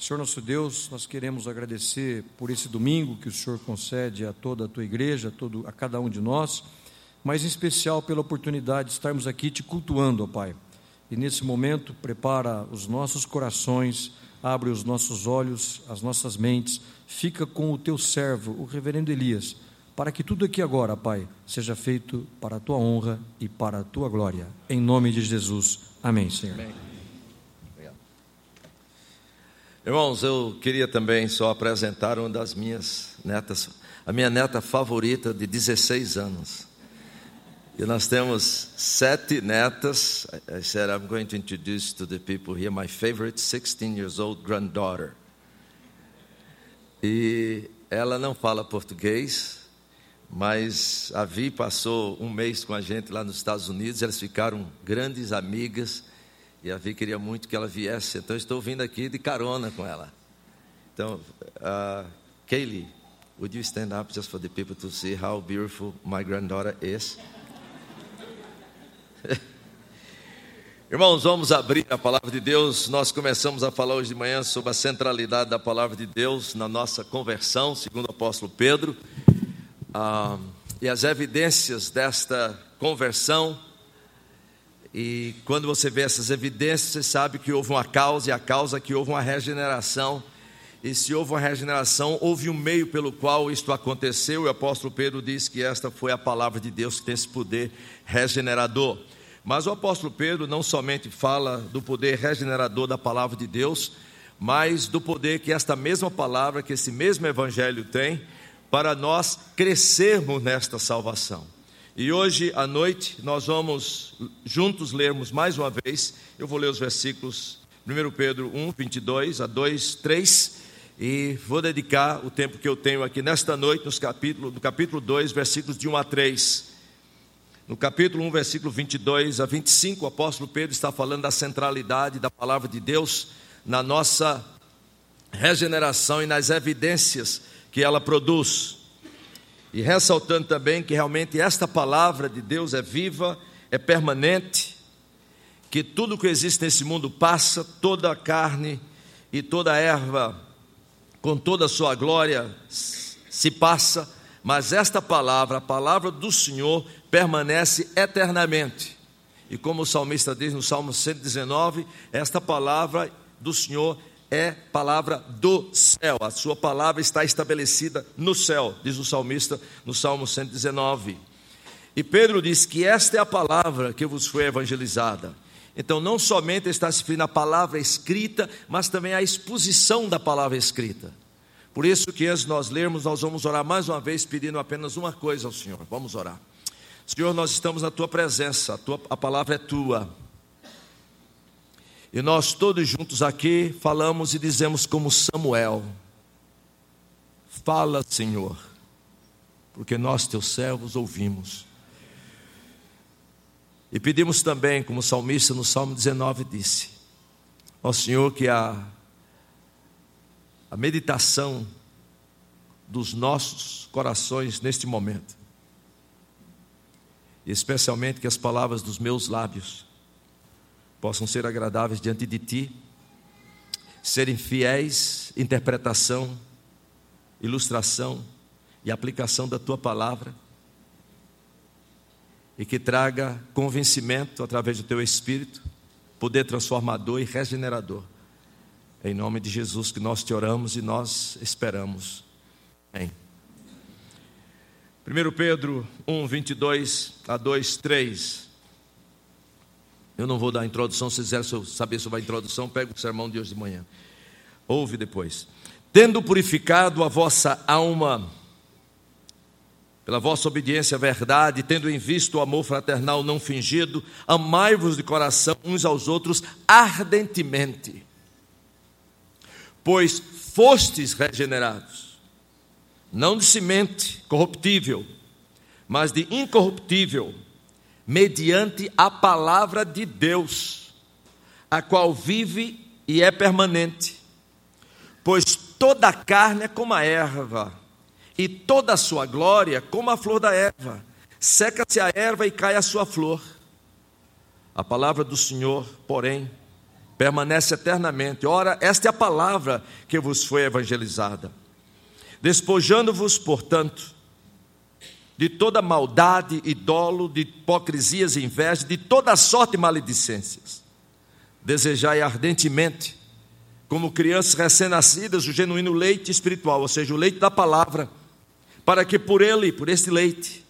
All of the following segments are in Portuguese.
Senhor nosso Deus, nós queremos agradecer por esse domingo que o Senhor concede a toda a tua igreja, a, todo, a cada um de nós, mas em especial pela oportunidade de estarmos aqui te cultuando, ó Pai. E nesse momento, prepara os nossos corações, abre os nossos olhos, as nossas mentes, fica com o teu servo, o reverendo Elias, para que tudo aqui agora, Pai, seja feito para a tua honra e para a tua glória. Em nome de Jesus. Amém, Senhor. Amém. Irmãos, eu queria também só apresentar uma das minhas netas, a minha neta favorita de 16 anos. E nós temos sete netas. I said, I'm going to introduce to the people here my favorite 16 years old granddaughter. E ela não fala português, mas a Vi passou um mês com a gente lá nos Estados Unidos. Elas ficaram grandes amigas e a Vi queria muito que ela viesse, então estou vindo aqui de carona com ela. Então, uh, Kaylee, would you stand up just for the people to see how beautiful my granddaughter is? Irmãos, vamos abrir a palavra de Deus. Nós começamos a falar hoje de manhã sobre a centralidade da palavra de Deus na nossa conversão, segundo o apóstolo Pedro, ah, e as evidências desta conversão e quando você vê essas evidências, você sabe que houve uma causa, e a causa é que houve uma regeneração. E se houve uma regeneração, houve um meio pelo qual isto aconteceu. E o apóstolo Pedro diz que esta foi a palavra de Deus que tem esse poder regenerador. Mas o apóstolo Pedro não somente fala do poder regenerador da palavra de Deus, mas do poder que esta mesma palavra, que esse mesmo evangelho tem, para nós crescermos nesta salvação. E hoje à noite nós vamos juntos lermos mais uma vez. Eu vou ler os versículos 1 Pedro 1, 22 a 2, 3. E vou dedicar o tempo que eu tenho aqui nesta noite, nos capítulo, no capítulo 2, versículos de 1 a 3. No capítulo 1, versículo 22 a 25, o apóstolo Pedro está falando da centralidade da palavra de Deus na nossa regeneração e nas evidências que ela produz. E ressaltando também que realmente esta palavra de Deus é viva, é permanente, que tudo que existe nesse mundo passa, toda a carne e toda a erva, com toda a sua glória, se passa, mas esta palavra, a palavra do Senhor, permanece eternamente. E como o salmista diz no Salmo 119, esta palavra do Senhor é palavra do céu, a sua palavra está estabelecida no céu, diz o salmista no Salmo 119. E Pedro diz que esta é a palavra que vos foi evangelizada. Então, não somente está se referindo à palavra escrita, mas também à exposição da palavra escrita. Por isso que antes nós lermos, nós vamos orar mais uma vez, pedindo apenas uma coisa ao Senhor. Vamos orar. Senhor, nós estamos na tua presença, a, tua, a palavra é tua. E nós todos juntos aqui falamos e dizemos como Samuel: Fala, Senhor, porque nós, teus servos, ouvimos. E pedimos também, como o salmista no Salmo 19 disse: Ó Senhor, que a, a meditação dos nossos corações neste momento, e especialmente que as palavras dos meus lábios, possam ser agradáveis diante de Ti, serem fiéis interpretação, ilustração e aplicação da Tua palavra, e que traga convencimento através do Teu Espírito, poder transformador e regenerador. Em nome de Jesus que nós te oramos e nós esperamos. Amém. 1 Pedro 1, 22 a 2, 3. Eu não vou dar a introdução, se quiser saber sobre a introdução, pega o sermão de hoje de manhã. Ouve depois. Tendo purificado a vossa alma, pela vossa obediência à verdade, tendo em vista o amor fraternal não fingido, amai-vos de coração uns aos outros ardentemente, pois fostes regenerados, não de semente corruptível, mas de incorruptível mediante a palavra de Deus, a qual vive e é permanente. Pois toda a carne é como a erva, e toda a sua glória como a flor da erva. Seca-se a erva e cai a sua flor. A palavra do Senhor, porém, permanece eternamente. Ora, esta é a palavra que vos foi evangelizada. Despojando-vos, portanto, de toda maldade e dolo, de hipocrisias e inveja, de toda sorte de maledicências. Desejai ardentemente, como crianças recém-nascidas, o genuíno leite espiritual, ou seja, o leite da palavra, para que por ele, por este leite,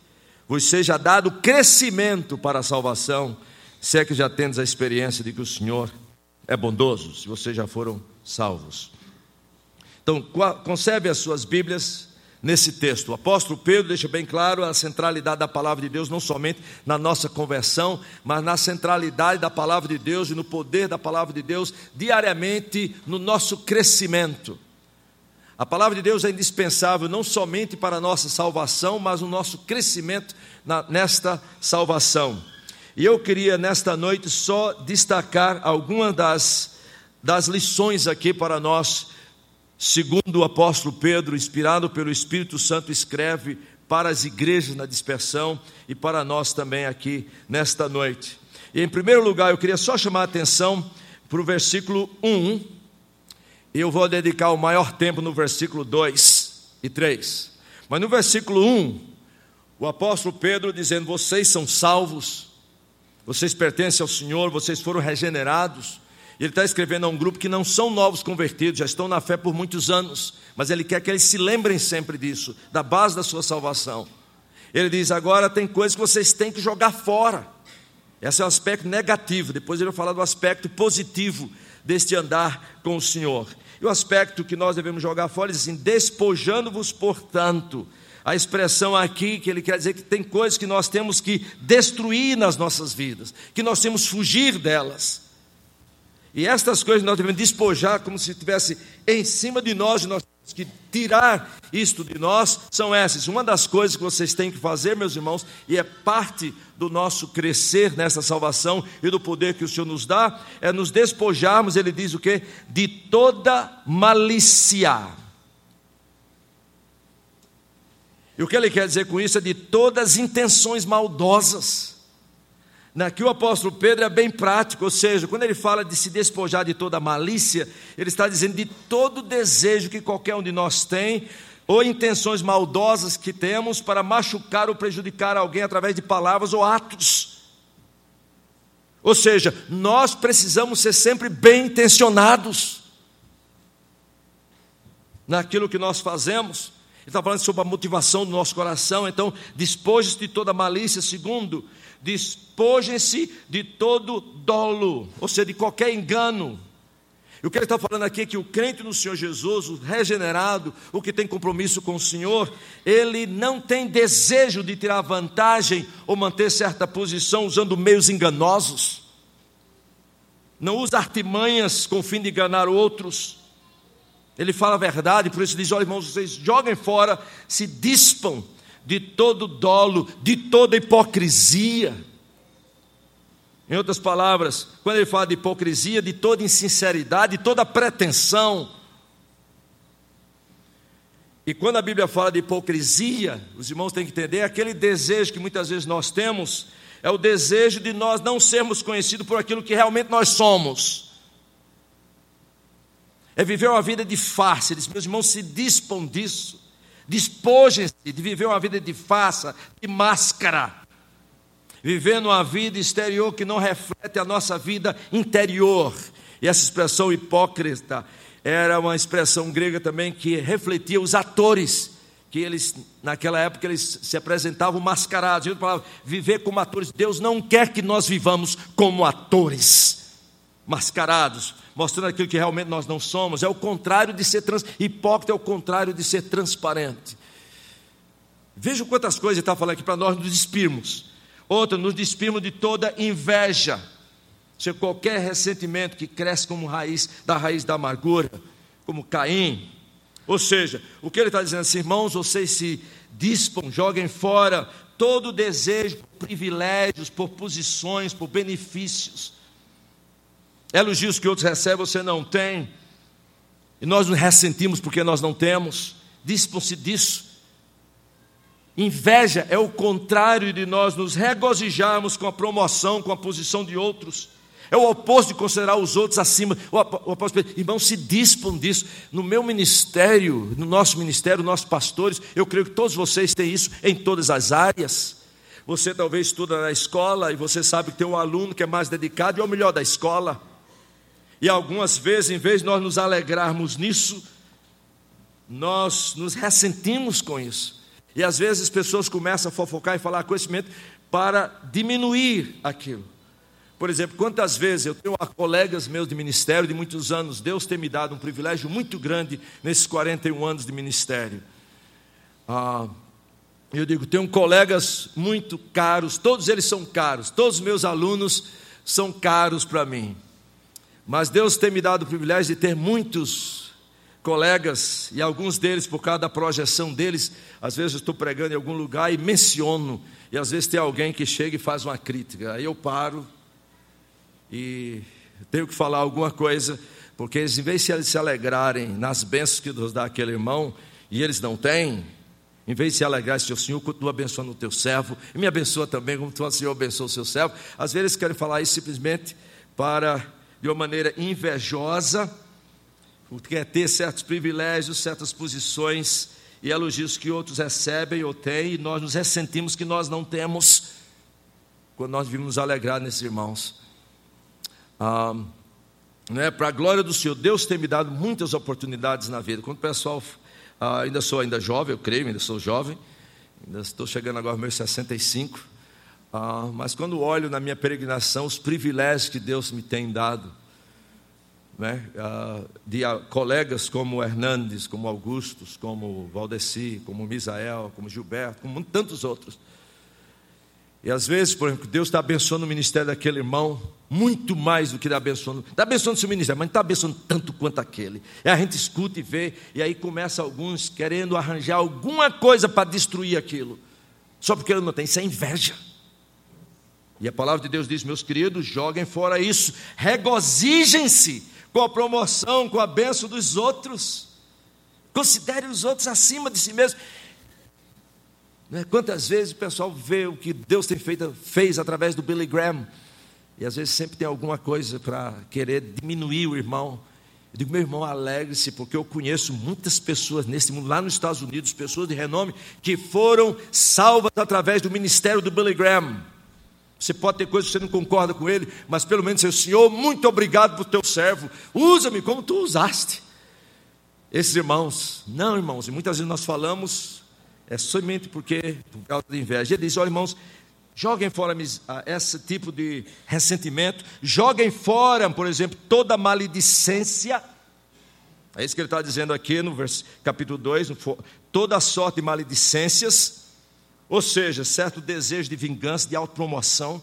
vos seja dado crescimento para a salvação, se é que já tendes a experiência de que o Senhor é bondoso, se vocês já foram salvos. Então, conserve as suas Bíblias nesse texto. O apóstolo Pedro deixa bem claro a centralidade da palavra de Deus, não somente na nossa conversão, mas na centralidade da palavra de Deus e no poder da palavra de Deus diariamente no nosso crescimento. A palavra de Deus é indispensável não somente para a nossa salvação, mas o nosso crescimento na, nesta salvação. E eu queria nesta noite só destacar algumas das, das lições aqui para nós segundo o apóstolo Pedro, inspirado pelo Espírito Santo, escreve para as igrejas na dispersão e para nós também aqui nesta noite. E em primeiro lugar, eu queria só chamar a atenção para o versículo 1. Eu vou dedicar o maior tempo no versículo 2 e 3. Mas no versículo 1, o apóstolo Pedro dizendo: Vocês são salvos, vocês pertencem ao Senhor, vocês foram regenerados, ele está escrevendo a um grupo que não são novos convertidos, já estão na fé por muitos anos, mas ele quer que eles se lembrem sempre disso, da base da sua salvação. Ele diz: agora tem coisas que vocês têm que jogar fora. Esse é o aspecto negativo. Depois ele vai falar do aspecto positivo deste andar com o Senhor. E o aspecto que nós devemos jogar fora, diz assim: despojando-vos, portanto. A expressão aqui que ele quer dizer que tem coisas que nós temos que destruir nas nossas vidas, que nós temos que fugir delas. E estas coisas nós devemos despojar como se estivesse em cima de nós, e nós temos que tirar isto de nós, são essas. Uma das coisas que vocês têm que fazer, meus irmãos, e é parte do nosso crescer nessa salvação e do poder que o Senhor nos dá, é nos despojarmos, ele diz o que? De toda malícia. E o que ele quer dizer com isso é de todas as intenções maldosas. Aqui o apóstolo Pedro é bem prático, ou seja, quando ele fala de se despojar de toda malícia, ele está dizendo de todo desejo que qualquer um de nós tem, ou intenções maldosas que temos para machucar ou prejudicar alguém através de palavras ou atos. Ou seja, nós precisamos ser sempre bem intencionados naquilo que nós fazemos. Ele está falando sobre a motivação do nosso coração, então despoje-se de toda malícia, segundo, despojem-se de todo dolo, ou seja, de qualquer engano. E o que ele está falando aqui é que o crente no Senhor Jesus, o regenerado, o que tem compromisso com o Senhor, ele não tem desejo de tirar vantagem ou manter certa posição usando meios enganosos. Não usa artimanhas com o fim de enganar outros. Ele fala a verdade, por isso diz: olha, irmãos, vocês joguem fora, se dispam de todo dolo, de toda hipocrisia. Em outras palavras, quando ele fala de hipocrisia, de toda insinceridade, de toda pretensão. E quando a Bíblia fala de hipocrisia, os irmãos têm que entender, é aquele desejo que muitas vezes nós temos, é o desejo de nós não sermos conhecidos por aquilo que realmente nós somos. É viver uma vida de farsa, meus irmãos se dispam disso. Despojem-se de viver uma vida de farsa, de máscara. Vivendo uma vida exterior que não reflete a nossa vida interior. E essa expressão hipócrita era uma expressão grega também que refletia os atores que eles, naquela época, eles se apresentavam mascarados. Eu falava, viver como atores. Deus não quer que nós vivamos como atores, mascarados, mostrando aquilo que realmente nós não somos. É o contrário de ser trans... hipócrita, é o contrário de ser transparente. Veja quantas coisas ele está falando aqui para nós nos despirmos. Outra, nos despirmos de toda inveja. Se qualquer ressentimento que cresce como raiz da raiz da amargura, como Caim. Ou seja, o que ele está dizendo assim, irmãos, vocês se dispam, joguem fora todo desejo por privilégios, por posições, por benefícios elogios que outros recebem você não tem, e nós nos ressentimos porque nós não temos, dispam-se disso. Inveja é o contrário de nós nos regozijarmos com a promoção, com a posição de outros. É o oposto de considerar os outros acima. O apóstolo Pedro, irmão, se dispam disso. No meu ministério, no nosso ministério, nossos pastores, eu creio que todos vocês têm isso em todas as áreas. Você talvez estuda na escola e você sabe que tem um aluno que é mais dedicado e é o melhor da escola. E algumas vezes, em vez de nós nos alegrarmos nisso, nós nos ressentimos com isso. E às vezes as pessoas começam a fofocar e falar conhecimento para diminuir aquilo. Por exemplo, quantas vezes eu tenho colegas meus de ministério de muitos anos, Deus tem me dado um privilégio muito grande nesses 41 anos de ministério. Ah, eu digo, tenho colegas muito caros, todos eles são caros, todos os meus alunos são caros para mim. Mas Deus tem me dado o privilégio de ter muitos colegas, e alguns deles, por causa da projeção deles, às vezes eu estou pregando em algum lugar e menciono, e às vezes tem alguém que chega e faz uma crítica, aí eu paro e tenho que falar alguma coisa, porque eles, em vez de eles se alegrarem nas bênçãos que Deus dá àquele irmão, e eles não têm, em vez de se alegrar, se o Senhor continua abençoando o teu servo, e me abençoa também, como tu, Senhor, abençoa o seu servo. Às vezes eles querem falar isso simplesmente para, de uma maneira invejosa, quer ter certos privilégios, certas posições e elogios que outros recebem ou têm, e nós nos ressentimos que nós não temos, quando nós vimos nos alegrar nesses irmãos. Ah, né, para a glória do Senhor, Deus tem me dado muitas oportunidades na vida. Quando o pessoal, ah, ainda sou ainda jovem, eu creio, ainda sou jovem, ainda estou chegando agora aos meus 65, ah, mas quando olho na minha peregrinação, os privilégios que Deus me tem dado, né, ah, de ah, colegas como Hernandes, como Augustos, como Valdeci, como Misael, como Gilberto, como tantos outros. E às vezes, por exemplo, Deus está abençoando o ministério daquele irmão, muito mais do que está abençoando. Está abençoando seu ministério, mas não está abençoando tanto quanto aquele. E a gente escuta e vê, e aí começa alguns querendo arranjar alguma coisa para destruir aquilo. Só porque ele não tem, isso é inveja. E a palavra de Deus diz, meus queridos, joguem fora isso, regozijem-se com a promoção, com a benção dos outros. Considere os outros acima de si mesmo. Né? Quantas vezes o pessoal vê o que Deus tem feito, fez através do Billy Graham, e às vezes sempre tem alguma coisa para querer diminuir o irmão. Eu digo, meu irmão, alegre-se, porque eu conheço muitas pessoas nesse mundo, lá nos Estados Unidos, pessoas de renome, que foram salvas através do ministério do Billy Graham. Você pode ter coisas que você não concorda com ele, mas pelo menos o Senhor, muito obrigado por teu servo, usa-me como tu usaste. Esses irmãos, não irmãos, e muitas vezes nós falamos é somente porque, por causa da inveja. Ele diz: olha, irmãos, joguem fora esse tipo de ressentimento, joguem fora, por exemplo, toda maledicência. É isso que ele está dizendo aqui no capítulo 2, toda sorte de maledicências, ou seja, certo desejo de vingança, de autopromoção,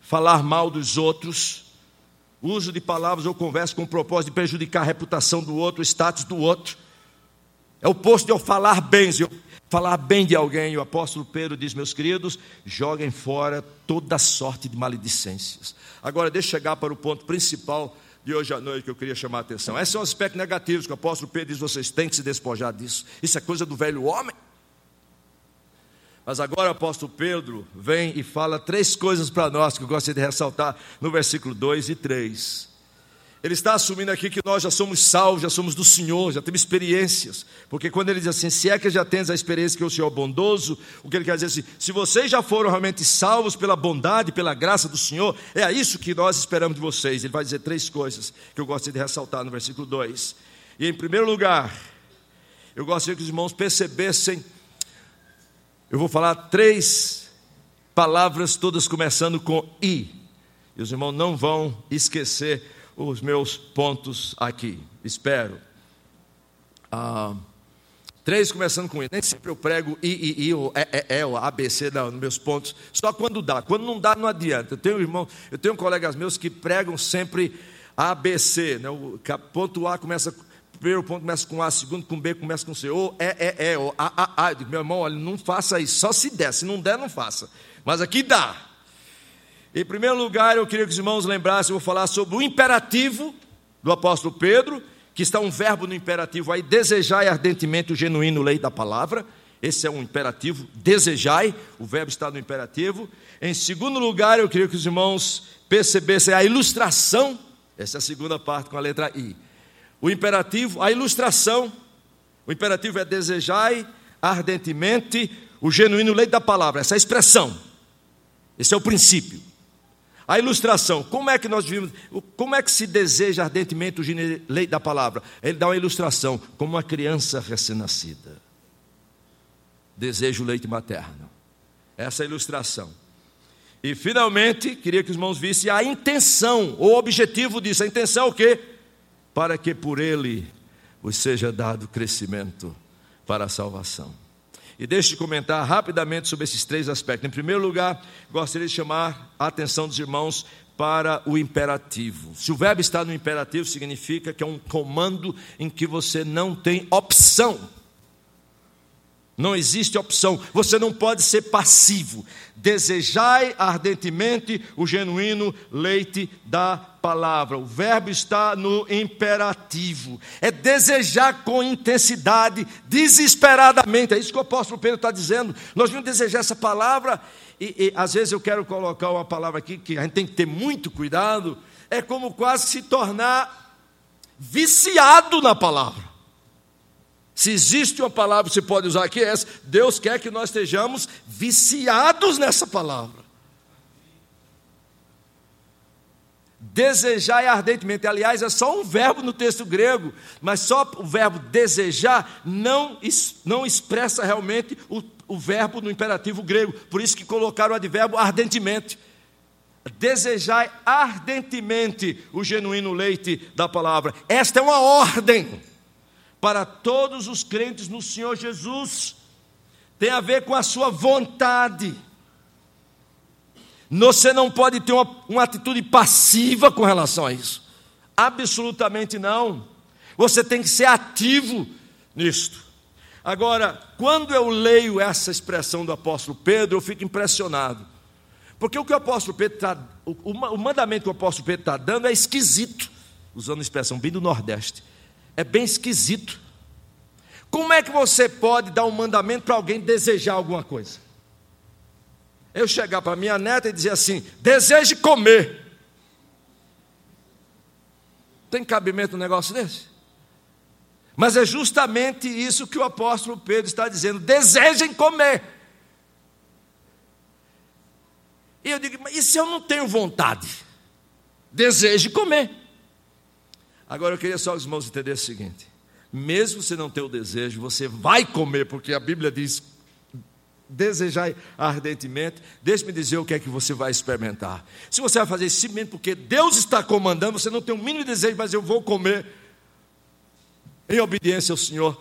falar mal dos outros, uso de palavras ou conversa com o propósito de prejudicar a reputação do outro, o status do outro é o oposto de eu falar bem. Eu falar bem de alguém, o apóstolo Pedro diz, meus queridos, joguem fora toda sorte de maledicências. Agora, deixa eu chegar para o ponto principal de hoje à noite que eu queria chamar a atenção. Esses são os aspectos negativos que o apóstolo Pedro diz: vocês têm que se despojar disso. Isso é coisa do velho homem. Mas agora o apóstolo Pedro vem e fala três coisas para nós que eu gostaria de ressaltar no versículo 2 e 3. Ele está assumindo aqui que nós já somos salvos, já somos do Senhor, já temos experiências. Porque quando ele diz assim, se é que já tens a experiência que o Senhor é bondoso, o que ele quer dizer assim, se vocês já foram realmente salvos pela bondade, pela graça do Senhor, é isso que nós esperamos de vocês. Ele vai dizer três coisas que eu gostaria de ressaltar no versículo 2. E em primeiro lugar, eu gostaria que os irmãos percebessem, eu vou falar três palavras, todas começando com I. E os irmãos não vão esquecer os meus pontos aqui. Espero. Ah, três começando com I. Nem sempre eu prego I, I, I, ou E, E, E, ou ABC não, nos meus pontos. Só quando dá. Quando não dá, não adianta. Eu tenho irmão, eu tenho colegas meus que pregam sempre ABC. Né? O ponto A começa primeiro ponto começa com A, segundo com B, começa com C, ou E, E, E, ou A, A, A. Eu digo, meu irmão, olha, não faça isso, só se der, se não der, não faça. Mas aqui dá. Em primeiro lugar, eu queria que os irmãos lembrassem, eu vou falar sobre o imperativo do apóstolo Pedro, que está um verbo no imperativo aí, desejar ardentemente o genuíno lei da palavra. Esse é um imperativo. Desejai, o verbo está no imperativo. Em segundo lugar, eu queria que os irmãos percebessem a ilustração. Essa é a segunda parte com a letra I. O imperativo, a ilustração. O imperativo é desejai ardentemente o genuíno leite da palavra. Essa é expressão. Esse é o princípio. A ilustração, como é que nós vimos, como é que se deseja ardentemente o leite da palavra? Ele dá uma ilustração, como uma criança recém-nascida. Deseja o leite materno. Essa é a ilustração. E finalmente, queria que os irmãos vissem a intenção, o objetivo disso. A intenção é o quê? Para que por ele vos seja dado crescimento para a salvação. E deixe de comentar rapidamente sobre esses três aspectos. Em primeiro lugar, gostaria de chamar a atenção dos irmãos para o imperativo. Se o verbo está no imperativo, significa que é um comando em que você não tem opção. Não existe opção. Você não pode ser passivo. Desejai ardentemente o genuíno leite da palavra. O verbo está no imperativo. É desejar com intensidade, desesperadamente. É isso que o apóstolo Pedro está dizendo. Nós vamos desejar essa palavra. E, e às vezes eu quero colocar uma palavra aqui que a gente tem que ter muito cuidado. É como quase se tornar viciado na palavra. Se existe uma palavra que você pode usar aqui, é essa. Deus quer que nós estejamos viciados nessa palavra. Desejar ardentemente. Aliás, é só um verbo no texto grego, mas só o verbo desejar não, não expressa realmente o, o verbo no imperativo grego. Por isso que colocaram o advérbio ardentemente. Desejai ardentemente o genuíno leite da palavra. Esta é uma ordem para todos os crentes no Senhor Jesus. Tem a ver com a sua vontade. Você não pode ter uma, uma atitude passiva com relação a isso. Absolutamente não. Você tem que ser ativo nisto. Agora, quando eu leio essa expressão do apóstolo Pedro, eu fico impressionado. Porque o que o apóstolo Pedro está. O, o mandamento que o apóstolo Pedro está dando é esquisito, usando a expressão bem do Nordeste é bem esquisito. Como é que você pode dar um mandamento para alguém desejar alguma coisa? Eu chegar para minha neta e dizer assim: deseje comer. Tem cabimento um negócio desse? Mas é justamente isso que o apóstolo Pedro está dizendo: desejem comer. E eu digo, mas e se eu não tenho vontade? Deseje comer. Agora eu queria só os irmãos entenderem o seguinte: mesmo você não ter o desejo, você vai comer, porque a Bíblia diz: desejar ardentemente. Deixe-me dizer o que é que você vai experimentar. Se você vai fazer simplesmente porque Deus está comandando, você não tem o mínimo desejo, mas eu vou comer em obediência ao Senhor.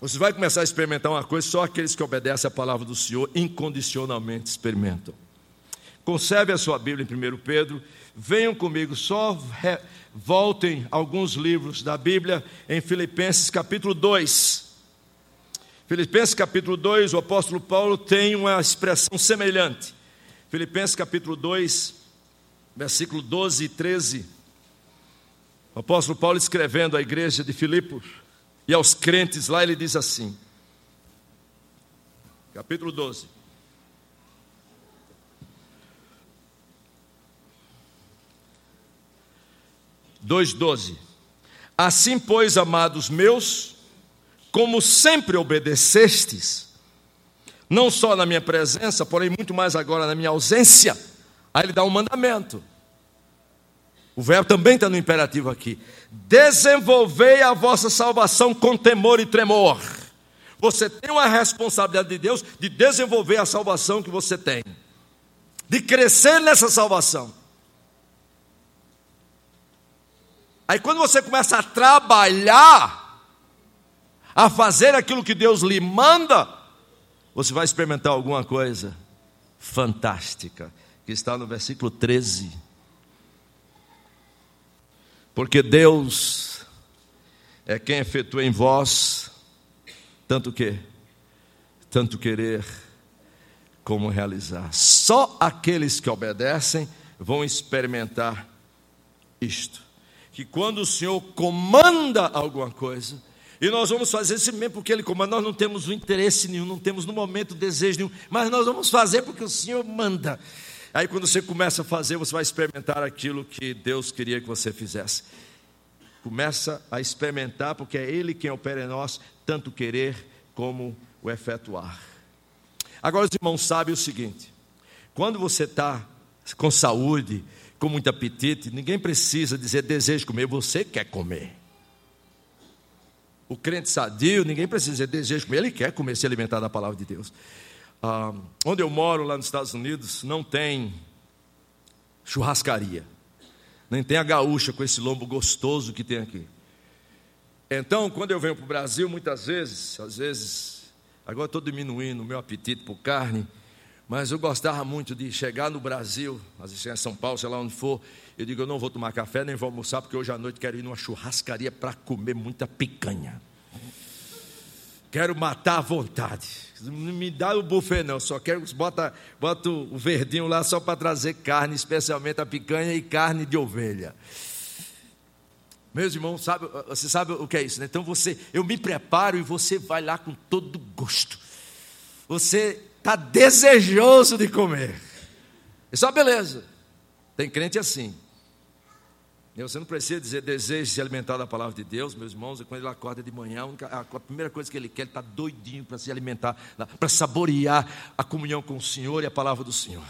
Você vai começar a experimentar uma coisa, só aqueles que obedecem à palavra do Senhor incondicionalmente experimentam. Conserve a sua Bíblia em 1 Pedro, venham comigo, só voltem alguns livros da Bíblia em Filipenses capítulo 2. Filipenses capítulo 2, o apóstolo Paulo tem uma expressão semelhante. Filipenses capítulo 2, versículo 12 e 13. O apóstolo Paulo escrevendo à igreja de Filipos e aos crentes lá, ele diz assim: capítulo 12. 2,12. Assim, pois, amados meus, como sempre obedecestes, não só na minha presença, porém muito mais agora na minha ausência, aí ele dá um mandamento. O verbo também está no imperativo aqui. Desenvolvei a vossa salvação com temor e tremor. Você tem uma responsabilidade de Deus de desenvolver a salvação que você tem, de crescer nessa salvação. Aí quando você começa a trabalhar, a fazer aquilo que Deus lhe manda, você vai experimentar alguma coisa fantástica, que está no versículo 13. Porque Deus é quem efetua em vós tanto que, tanto querer como realizar. Só aqueles que obedecem vão experimentar isto que quando o Senhor comanda alguma coisa, E nós vamos fazer isso mesmo porque Ele comanda. Nós não temos o interesse nenhum, não temos no momento desejo nenhum, mas nós vamos fazer porque o Senhor manda. Aí quando você começa a fazer, você vai experimentar aquilo que Deus queria que você fizesse. Começa a experimentar, porque é Ele quem opera em nós, tanto querer como o efetuar. Agora os irmãos sabem o seguinte: quando você está com saúde, com muito apetite, ninguém precisa dizer desejo comer, você quer comer. O crente sadio, ninguém precisa dizer desejo comer, ele quer comer, se alimentar da palavra de Deus. Ah, onde eu moro, lá nos Estados Unidos, não tem churrascaria, nem tem a gaúcha com esse lombo gostoso que tem aqui. Então, quando eu venho para o Brasil, muitas vezes, às vezes, agora estou diminuindo o meu apetite por carne, mas eu gostava muito de chegar no Brasil, às vezes em São Paulo, sei lá onde for. Eu digo, eu não vou tomar café, nem vou almoçar, porque hoje à noite quero ir numa churrascaria para comer muita picanha. Quero matar à vontade. Não me dá o buffet, não. Só quero bota, bota o verdinho lá só para trazer carne, especialmente a picanha e carne de ovelha. Meus irmãos, sabe, você sabe o que é isso, né? Então você, eu me preparo e você vai lá com todo gosto. Você está desejoso de comer. Isso é uma beleza. Tem crente assim. Você não precisa dizer desejo se alimentar da palavra de Deus, meus irmãos. Quando ele acorda de manhã, a primeira coisa que ele quer, ele está doidinho para se alimentar, para saborear a comunhão com o Senhor e a palavra do Senhor.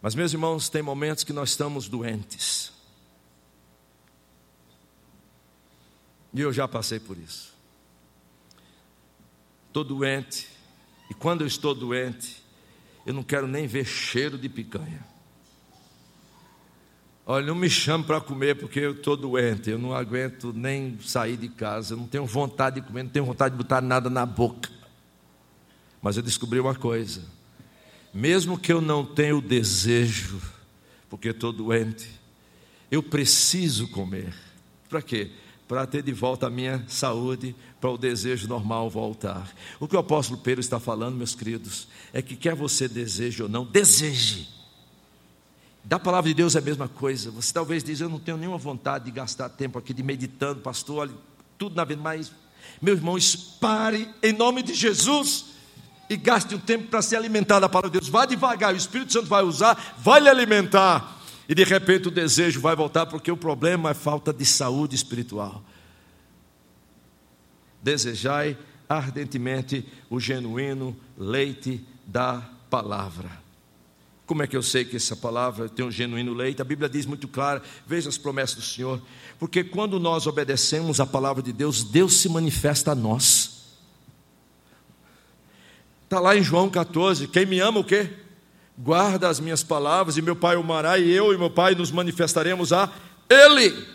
Mas, meus irmãos, tem momentos que nós estamos doentes. E eu já passei por isso. Estou doente, e quando eu estou doente, eu não quero nem ver cheiro de picanha. Olha, não me chame para comer porque eu estou doente, eu não aguento nem sair de casa, eu não tenho vontade de comer, não tenho vontade de botar nada na boca. Mas eu descobri uma coisa: mesmo que eu não tenha o desejo, porque estou doente, eu preciso comer. Para quê? Para ter de volta a minha saúde, para o desejo normal voltar. O que o apóstolo Pedro está falando, meus queridos, é que quer você deseje ou não, deseje. Da palavra de Deus é a mesma coisa. Você talvez diz, eu não tenho nenhuma vontade de gastar tempo aqui de meditando, pastor, olha, tudo na vida, mas, meu irmão, pare em nome de Jesus e gaste um tempo para se alimentar da palavra de Deus. Vá devagar, o Espírito Santo vai usar, vai lhe alimentar. E de repente o desejo vai voltar, porque o problema é falta de saúde espiritual. Desejai ardentemente o genuíno leite da palavra. Como é que eu sei que essa palavra tem um genuíno leite? A Bíblia diz muito claro, veja as promessas do Senhor, porque quando nós obedecemos a palavra de Deus, Deus se manifesta a nós. Está lá em João 14, quem me ama o quê? Guarda as minhas palavras, e meu Pai o amará, e eu e meu Pai nos manifestaremos a Ele.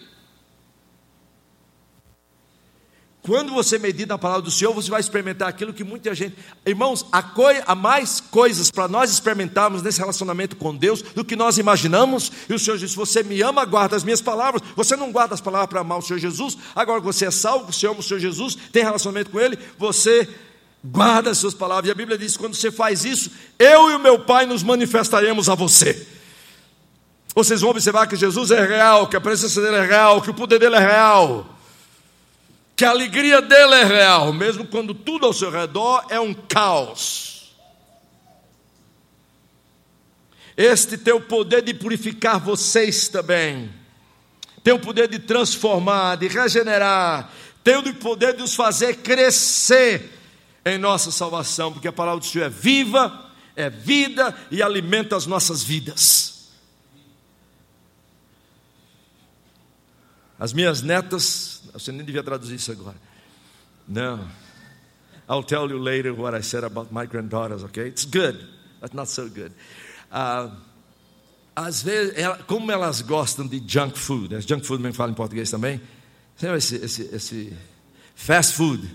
Quando você medita a palavra do Senhor, você vai experimentar aquilo que muita gente. Irmãos, há, há mais coisas para nós experimentarmos nesse relacionamento com Deus do que nós imaginamos. E o Senhor disse: Você me ama, guarda as minhas palavras. Você não guarda as palavras para amar o Senhor Jesus. Agora que você é salvo, você ama o Senhor Jesus, tem relacionamento com Ele, você Guarda as suas palavras. E a Bíblia diz: quando você faz isso, eu e o meu Pai nos manifestaremos a você. Vocês vão observar que Jesus é real, que a presença dele é real, que o poder dele é real, que a alegria dele é real, mesmo quando tudo ao seu redor é um caos. Este tem o poder de purificar vocês também, tem o poder de transformar, de regenerar, tem o poder de os fazer crescer em nossa salvação, porque a palavra do Senhor é viva, é vida e alimenta as nossas vidas. As minhas netas, você nem devia traduzir isso agora. Não. I'll tell you later what I said about my granddaughters, okay? It's good, but not so good. Uh, às vezes, ela, como elas gostam de junk food, né? junk food, me fala em português também. Esse, esse, esse fast food?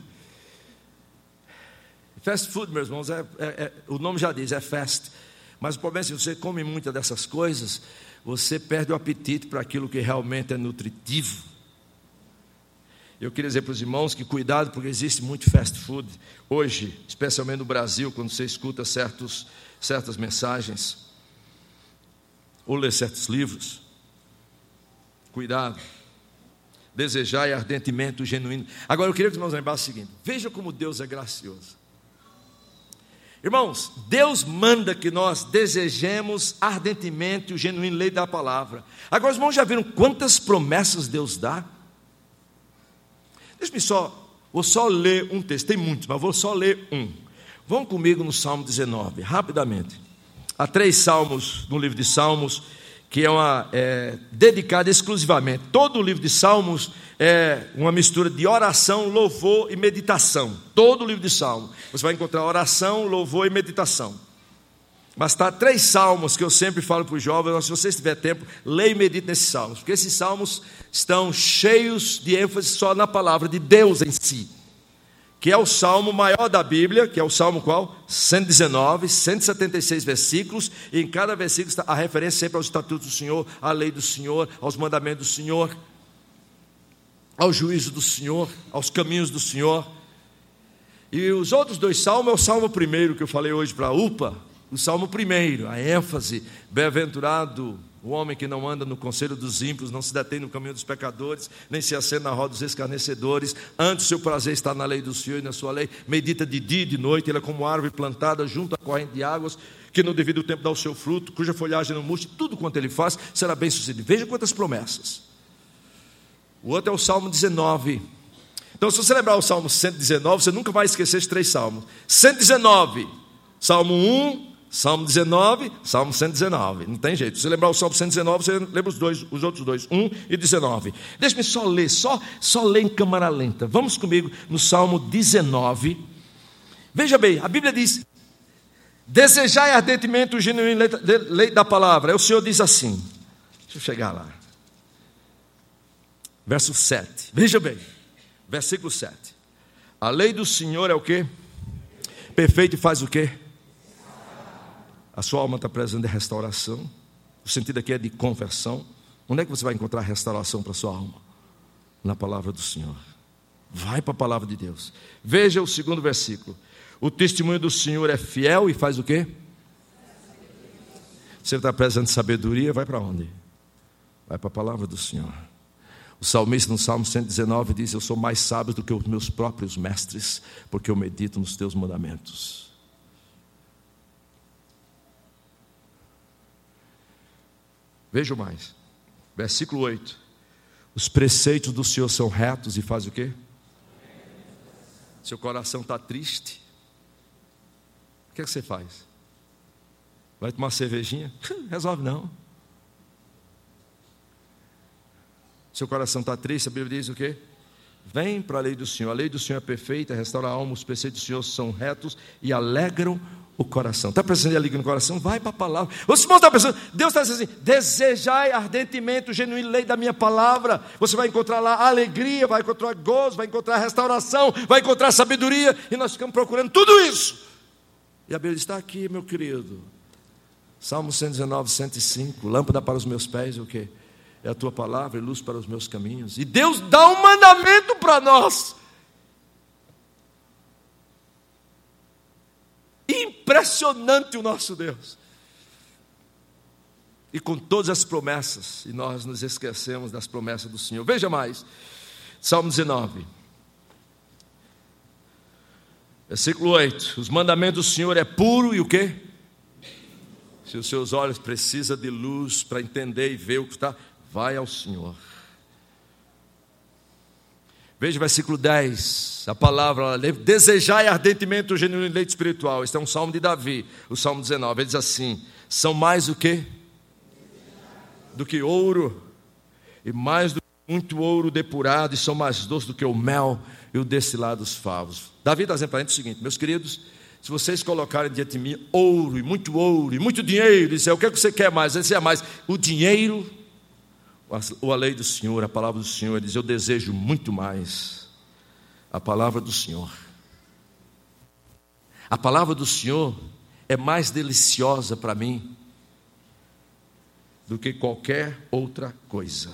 Fast food, meus irmãos, é, é, é, o nome já diz, é fast. Mas o problema é que se você come muitas dessas coisas, você perde o apetite para aquilo que realmente é nutritivo. Eu queria dizer para os irmãos que cuidado, porque existe muito fast food hoje, especialmente no Brasil, quando você escuta certos, certas mensagens ou lê certos livros. Cuidado. Desejai ardentemente o genuíno. Agora eu queria que os irmãos lembrassem o seguinte: veja como Deus é gracioso. Irmãos, Deus manda que nós desejemos ardentemente o genuíno lei da palavra. Agora, os irmãos já viram quantas promessas Deus dá? Deixa-me só, vou só ler um texto, tem muitos, mas vou só ler um. Vão comigo no Salmo 19, rapidamente. Há três salmos no livro de Salmos que é, uma, é dedicada exclusivamente. Todo o livro de Salmos é uma mistura de oração, louvor e meditação. Todo o livro de Salmos. Você vai encontrar oração, louvor e meditação. Mas está três salmos que eu sempre falo para os jovens, se vocês tiver tempo, leia e medite nesses salmos, porque esses salmos estão cheios de ênfase só na palavra de Deus em si que é o salmo maior da Bíblia, que é o salmo qual? 119, 176 versículos, e em cada versículo está a referência sempre aos estatutos do Senhor, à lei do Senhor, aos mandamentos do Senhor, ao juízo do Senhor, aos caminhos do Senhor. E os outros dois salmos é o salmo primeiro que eu falei hoje para a UPA, o salmo primeiro, a ênfase, bem-aventurado o homem que não anda no conselho dos ímpios, não se detém no caminho dos pecadores, nem se acena na roda dos escarnecedores. Antes, seu prazer está na lei do Senhor e na sua lei. Medita de dia e de noite. Ele é como árvore plantada junto à corrente de águas, que no devido tempo dá o seu fruto, cuja folhagem não murcha. Tudo quanto ele faz será bem sucedido. Veja quantas promessas. O outro é o Salmo 19. Então, se você lembrar o Salmo 119, você nunca vai esquecer esses três salmos. 119, Salmo 1, Salmo 19, Salmo 119. Não tem jeito. Se lembrar o Salmo 119, você lembra os dois, os outros dois, 1 e 19. Deixe-me só ler, só, só ler em câmara lenta. Vamos comigo no Salmo 19. Veja bem, a Bíblia diz: Desejai ardentemente o genuíno lei da palavra. O Senhor diz assim: Deixa eu chegar lá. Verso 7. Veja bem, versículo 7. A lei do Senhor é o que? Perfeito e faz o que? A sua alma está precisando de restauração. O sentido aqui é de conversão. Onde é que você vai encontrar restauração para a sua alma? Na palavra do Senhor. Vai para a palavra de Deus. Veja o segundo versículo. O testemunho do Senhor é fiel e faz o quê? Você está precisando de sabedoria, vai para onde? Vai para a palavra do Senhor. O salmista no Salmo 119 diz: Eu sou mais sábio do que os meus próprios mestres, porque eu medito nos teus mandamentos. Veja mais. Versículo 8. Os preceitos do Senhor são retos e faz o quê? Seu coração está triste. O que, é que você faz? Vai tomar cervejinha? Resolve não. Seu coração está triste, a Bíblia diz o quê? Vem para a lei do Senhor. A lei do Senhor é perfeita, restaura a alma, os preceitos do Senhor são retos e alegram o coração. Está precisando de alegria no coração? Vai para a palavra. Você está pensando, Deus está dizendo assim: desejai ardentemente o genuíno lei da minha palavra. Você vai encontrar lá alegria, vai encontrar gozo, vai encontrar restauração, vai encontrar sabedoria. E nós ficamos procurando tudo isso. E a Bíblia está aqui, meu querido. Salmo 119, 105. Lâmpada para os meus pés, o quê? É a tua palavra e luz para os meus caminhos. E Deus dá um mandamento para nós. Impressionante o nosso Deus. E com todas as promessas, e nós nos esquecemos das promessas do Senhor. Veja mais, Salmo 19, versículo 8: Os mandamentos do Senhor é puro e o que? Se os seus olhos precisam de luz para entender e ver o que está, vai ao Senhor. Veja o versículo 10, a palavra, desejai ardentemente o genuíno leite espiritual. Este é um salmo de Davi, o salmo 19. Ele diz assim: são mais do que? Do que ouro, e mais do que muito ouro depurado, e são mais doces do que o mel e o destilado dos favos. Davi está dizendo para a gente o seguinte, meus queridos, se vocês colocarem diante de mim ouro, e muito ouro, e muito dinheiro, e disser, o que, é que você quer mais? Ele é mais, o dinheiro ou a lei do Senhor, a palavra do Senhor, diz: Eu desejo muito mais a palavra do Senhor. A palavra do Senhor é mais deliciosa para mim do que qualquer outra coisa.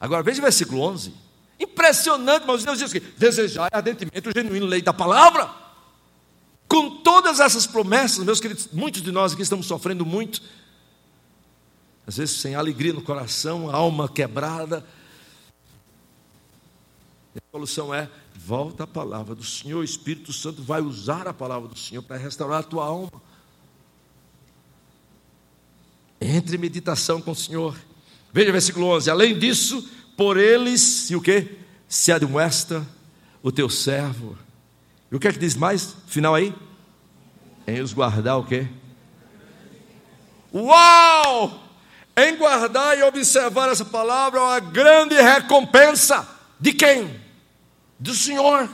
Agora veja o versículo 11. Impressionante, mas Deus diz que desejar ardentemente o genuíno lei da palavra. Com todas essas promessas, meus queridos, muitos de nós aqui estamos sofrendo muito às vezes sem alegria no coração, alma quebrada. A solução é: volta à palavra do Senhor. O Espírito Santo vai usar a palavra do Senhor para restaurar a tua alma. Entre em meditação com o Senhor. Veja o versículo 11. Além disso, por eles, se o que? Se admoesta o teu servo. E o que é que diz mais? Final aí? Em os guardar o quê? Uau! Em guardar e observar essa palavra uma grande recompensa. De quem? Do Senhor.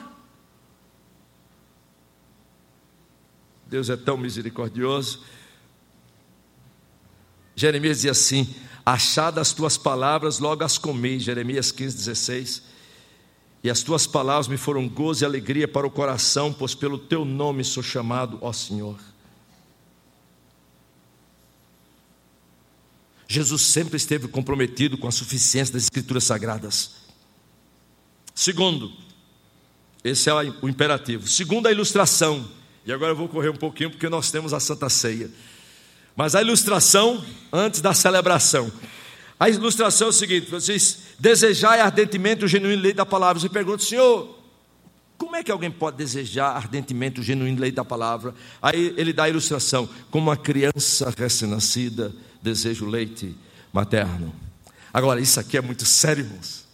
Deus é tão misericordioso. Jeremias dizia assim: Achadas as tuas palavras, logo as comi. Jeremias 15, 16. E as tuas palavras me foram gozo e alegria para o coração, pois pelo teu nome sou chamado, ó Senhor. Jesus sempre esteve comprometido com a suficiência das Escrituras Sagradas. Segundo, esse é o imperativo. Segundo, a ilustração. E agora eu vou correr um pouquinho porque nós temos a Santa Ceia. Mas a ilustração antes da celebração. A ilustração é o seguinte: vocês desejai ardentemente o genuíno leite da palavra. Você pergunta, Senhor, como é que alguém pode desejar ardentemente o genuíno leite da palavra? Aí ele dá a ilustração: como uma criança recém-nascida deseja o leite materno. Agora, isso aqui é muito sério, irmãos.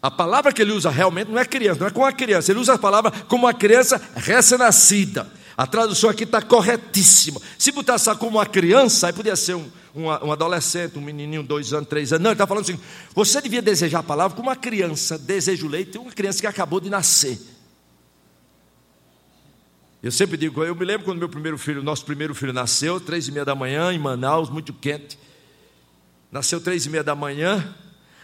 A palavra que ele usa realmente não é criança, não é como a criança, ele usa a palavra como uma criança recém-nascida. A tradução aqui está corretíssima. Se botasse como uma criança, aí podia ser um, um, um, adolescente, um menininho, dois anos, três anos. Não, ele está falando assim: você devia desejar a palavra como uma criança deseja o leite, uma criança que acabou de nascer. Eu sempre digo, eu me lembro quando meu primeiro filho, nosso primeiro filho nasceu, três e meia da manhã, em Manaus, muito quente. Nasceu três e meia da manhã,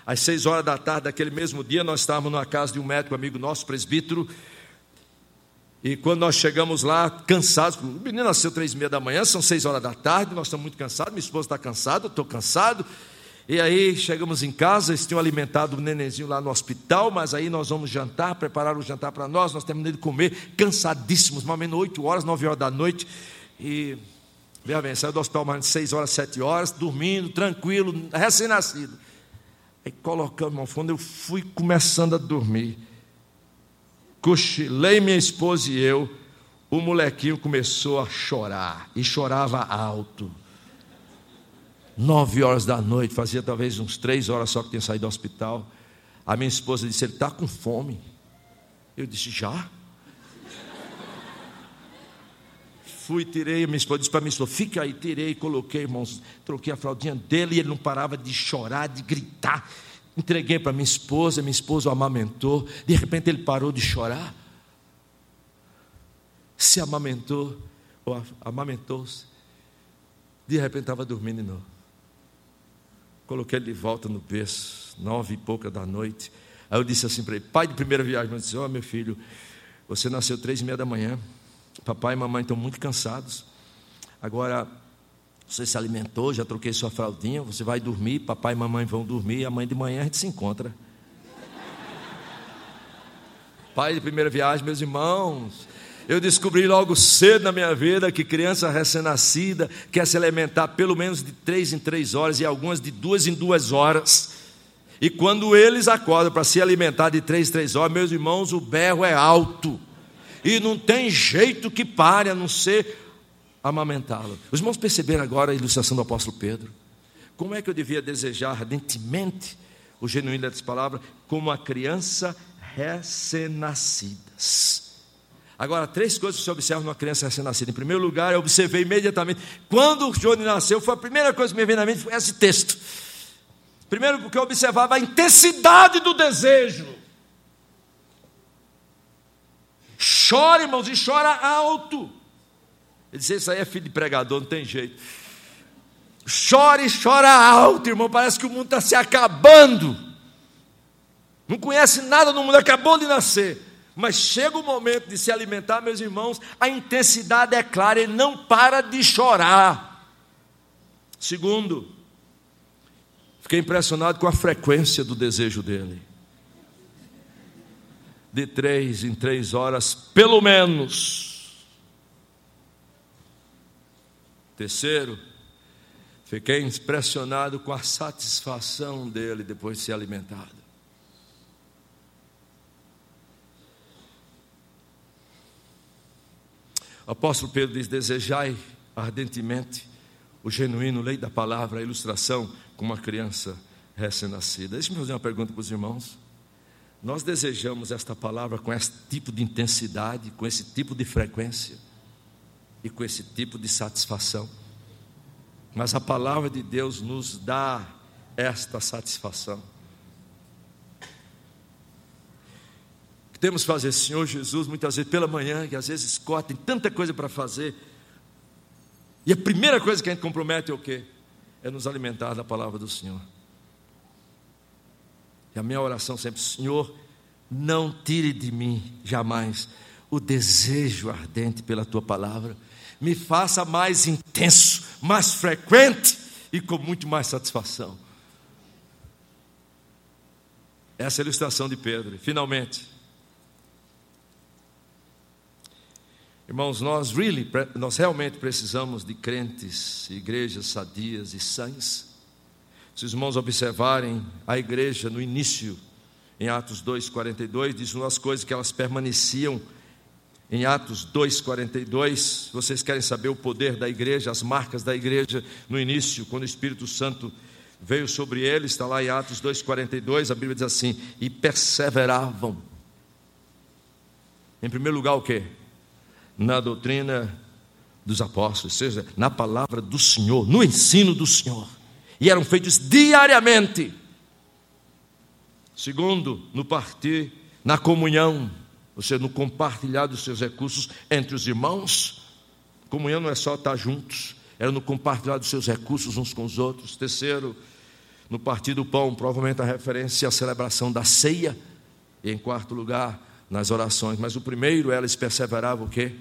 às seis horas da tarde daquele mesmo dia, nós estávamos na casa de um médico amigo nosso, presbítero, e quando nós chegamos lá, cansados, o menino nasceu três e meia da manhã, são seis horas da tarde, nós estamos muito cansados, minha esposa está cansada, eu estou cansado. E aí chegamos em casa, eles tinham alimentado o nenenzinho lá no hospital, mas aí nós vamos jantar, preparar o jantar para nós, nós terminamos de comer, cansadíssimos, mais ou menos 8 horas, 9 horas da noite. E, veja bem, saiu do hospital mais de 6 horas, 7 horas, dormindo, tranquilo, recém-nascido. Aí colocamos no fundo, eu fui começando a dormir cochilei minha esposa e eu, o molequinho começou a chorar, e chorava alto. Nove horas da noite, fazia talvez uns três horas só que tinha saído do hospital. A minha esposa disse: Ele está com fome. Eu disse: Já? Fui, tirei, minha esposa disse para mim: Fica aí, tirei, coloquei, irmãos, troquei a fraldinha dele e ele não parava de chorar, de gritar. Entreguei para minha esposa, minha esposa o amamentou. De repente ele parou de chorar. Se amamentou, ou amamentou-se. De repente estava dormindo de novo. Coloquei ele de volta no berço, nove e pouca da noite. Aí eu disse assim para ele, pai de primeira viagem, eu disse, ó oh, meu filho, você nasceu três e meia da manhã. Papai e mamãe estão muito cansados. Agora você se alimentou, já troquei sua fraldinha, você vai dormir, papai e mamãe vão dormir, amanhã de manhã a gente se encontra. Pai de primeira viagem, meus irmãos, eu descobri logo cedo na minha vida que criança recém-nascida quer se alimentar pelo menos de três em três horas e algumas de duas em duas horas. E quando eles acordam para se alimentar de três em três horas, meus irmãos, o berro é alto. E não tem jeito que pare a não ser amamentá-lo. Os irmãos perceberam agora a ilustração do apóstolo Pedro? Como é que eu devia desejar ardentemente o genuíno dessa palavra? Como a criança recém-nascidas. Agora, três coisas que você observa numa criança recém-nascida. Em primeiro lugar, eu observei imediatamente, quando o Johnny nasceu, foi a primeira coisa que me veio na mente, foi esse texto. Primeiro, porque eu observava a intensidade do desejo. Chora, irmãos, e chora alto. Ele disse: Isso aí é filho de pregador, não tem jeito. Chora e chora alto, irmão. Parece que o mundo está se acabando. Não conhece nada no mundo, acabou de nascer. Mas chega o momento de se alimentar, meus irmãos, a intensidade é clara, ele não para de chorar. Segundo, fiquei impressionado com a frequência do desejo dele. De três em três horas, pelo menos Terceiro, fiquei impressionado com a satisfação dele depois de ser alimentado. Apóstolo Pedro diz: Desejai ardentemente o genuíno lei da palavra, a ilustração como uma criança recém-nascida. Deixa eu fazer uma pergunta para os irmãos. Nós desejamos esta palavra com esse tipo de intensidade, com esse tipo de frequência e com esse tipo de satisfação. Mas a palavra de Deus nos dá esta satisfação. Que fazer, Senhor Jesus, muitas vezes pela manhã, que às vezes escota, tem tanta coisa para fazer. E a primeira coisa que a gente compromete é o quê? É nos alimentar da palavra do Senhor. E a minha oração sempre, Senhor, não tire de mim jamais o desejo ardente pela tua palavra. Me faça mais intenso, mais frequente e com muito mais satisfação. Essa é a ilustração de Pedro. Finalmente, Irmãos, nós, really, nós realmente precisamos de crentes, igrejas sadias e sãs. Se os irmãos observarem a igreja no início, em Atos 2,42, diz umas coisas que elas permaneciam em Atos 2,42. Vocês querem saber o poder da igreja, as marcas da igreja no início, quando o Espírito Santo veio sobre eles, está lá em Atos 2,42, a Bíblia diz assim: e perseveravam. Em primeiro lugar, o que? Na doutrina dos apóstolos, seja, na palavra do Senhor, no ensino do Senhor. E eram feitos diariamente. Segundo, no partir, na comunhão, ou seja, no compartilhar dos seus recursos entre os irmãos. Comunhão não é só estar juntos, era no compartilhar dos seus recursos uns com os outros. Terceiro, no partir do pão, provavelmente a referência à celebração da ceia. E em quarto lugar, nas orações, mas o primeiro elas perseveravam o quê?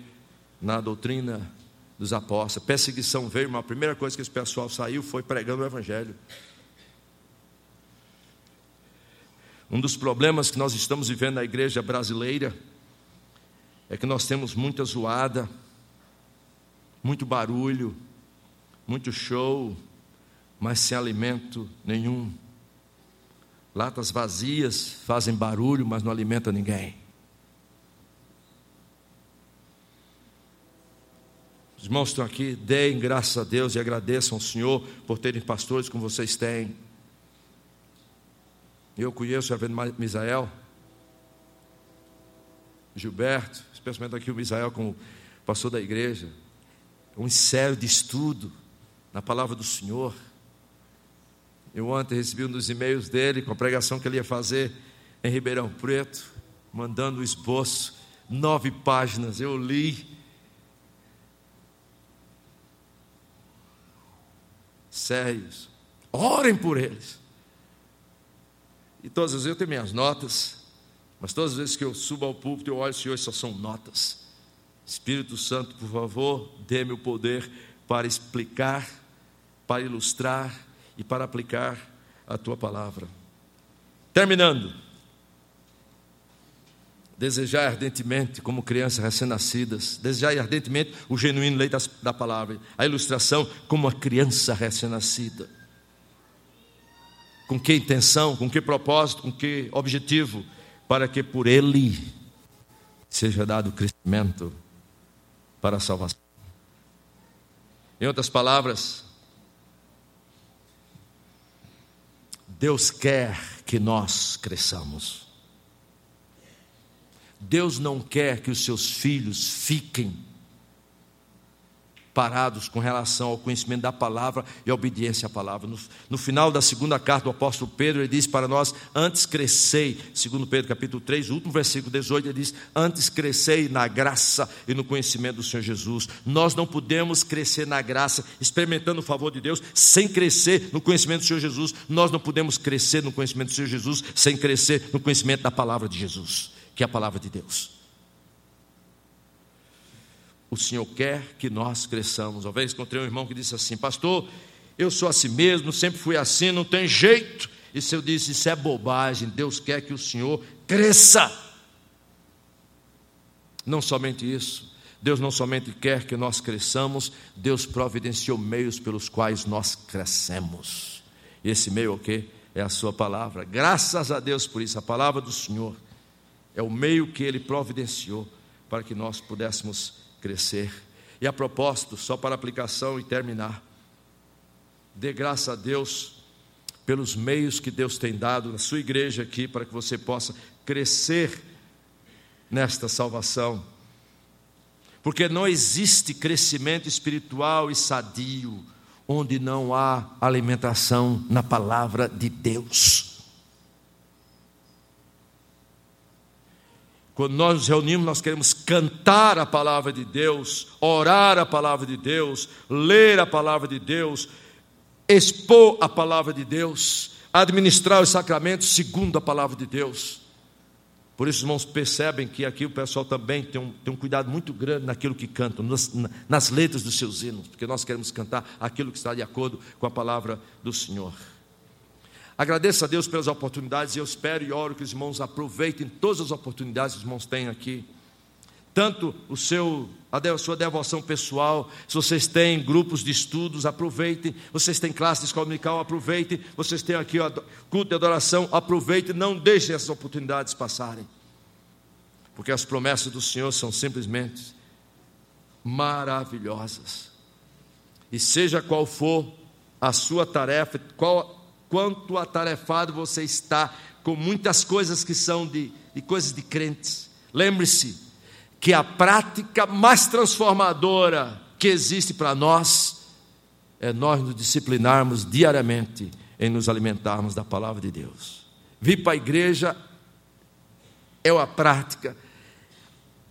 Na doutrina dos apóstolos. Perseguição veio, mas a primeira coisa que esse pessoal saiu foi pregando o evangelho. Um dos problemas que nós estamos vivendo na igreja brasileira é que nós temos muita zoada, muito barulho, muito show, mas sem alimento nenhum. Latas vazias fazem barulho, mas não alimentam ninguém. Os irmãos estão aqui, deem graças a Deus e agradeçam ao Senhor por terem pastores como vocês têm. Eu conheço o reverendo Misael, Gilberto, especialmente aqui o Misael como pastor da igreja. Um sério de estudo na palavra do Senhor. Eu ontem recebi um dos e-mails dele com a pregação que ele ia fazer em Ribeirão Preto, mandando o esboço, nove páginas. Eu li sérios. Orem por eles. E todas as vezes eu tenho minhas notas, mas todas as vezes que eu subo ao púlpito, eu olho, Senhor, só são notas. Espírito Santo, por favor, dê-me o poder para explicar, para ilustrar e para aplicar a tua palavra. Terminando. Desejar ardentemente, como crianças recém-nascidas, desejar ardentemente o genuíno leite da palavra, a ilustração como uma criança recém-nascida. Com que intenção, com que propósito, com que objetivo? Para que por ele seja dado crescimento para a salvação. Em outras palavras, Deus quer que nós cresçamos. Deus não quer que os seus filhos fiquem parados com relação ao conhecimento da palavra e à obediência à palavra. No, no, final da segunda carta do apóstolo Pedro, ele diz para nós: Antes crescei, segundo Pedro capítulo 3, o último versículo 18, ele diz: Antes crescei na graça e no conhecimento do Senhor Jesus. Nós não podemos crescer na graça, experimentando o favor de Deus, sem crescer no conhecimento do Senhor Jesus. Nós não podemos crescer no conhecimento do Senhor Jesus, sem crescer no conhecimento da palavra de Jesus que é a palavra de Deus. O Senhor quer que nós cresçamos. Uma vez encontrei um irmão que disse assim: Pastor, eu sou assim mesmo, sempre fui assim, não tem jeito. E se eu disse: Isso é bobagem, Deus quer que o Senhor cresça. Não somente isso, Deus não somente quer que nós cresçamos, Deus providenciou meios pelos quais nós crescemos. E esse meio é o que? É a Sua palavra. Graças a Deus por isso, a palavra do Senhor é o meio que Ele providenciou para que nós pudéssemos crescer. E a propósito, só para aplicação e terminar, dê graça a Deus pelos meios que Deus tem dado na sua igreja aqui para que você possa crescer nesta salvação. Porque não existe crescimento espiritual e sadio onde não há alimentação na palavra de Deus. Quando nós nos reunimos, nós queremos cantar a palavra de Deus, orar a palavra de Deus, ler a palavra de Deus, expor a palavra de Deus, administrar os sacramentos segundo a palavra de Deus. Por isso, irmãos, percebem que aqui o pessoal também tem um, tem um cuidado muito grande naquilo que cantam, nas, nas letras dos seus hinos, porque nós queremos cantar aquilo que está de acordo com a palavra do Senhor. Agradeço a Deus pelas oportunidades e eu espero e oro que os irmãos aproveitem todas as oportunidades que os irmãos têm aqui. Tanto o seu, a sua devoção pessoal, se vocês têm grupos de estudos, aproveitem. Vocês têm classe de escola dominical, aproveitem. Vocês têm aqui culto de adoração, aproveitem. Não deixem essas oportunidades passarem. Porque as promessas do Senhor são simplesmente maravilhosas. E seja qual for a sua tarefa, qual quanto atarefado você está com muitas coisas que são de, de coisas de crentes. Lembre-se que a prática mais transformadora que existe para nós é nós nos disciplinarmos diariamente em nos alimentarmos da palavra de Deus. Vir para a igreja é uma prática,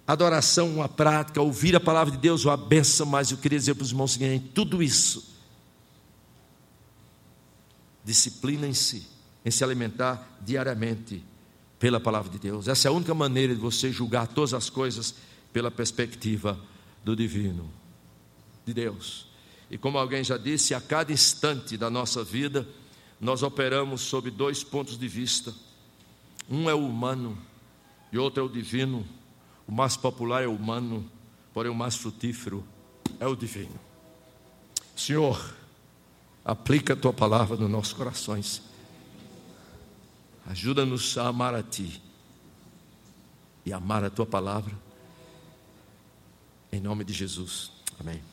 adoração uma prática, ouvir a palavra de Deus uma benção, mas eu queria dizer para os irmãos o seguinte: tudo isso disciplinem-se em se alimentar diariamente pela palavra de Deus. Essa é a única maneira de você julgar todas as coisas pela perspectiva do divino, de Deus. E como alguém já disse, a cada instante da nossa vida, nós operamos sob dois pontos de vista. Um é o humano e outro é o divino. O mais popular é o humano, porém o mais frutífero é o divino. Senhor, Aplica a tua palavra nos nossos corações. Ajuda-nos a amar a ti e amar a tua palavra. Em nome de Jesus. Amém.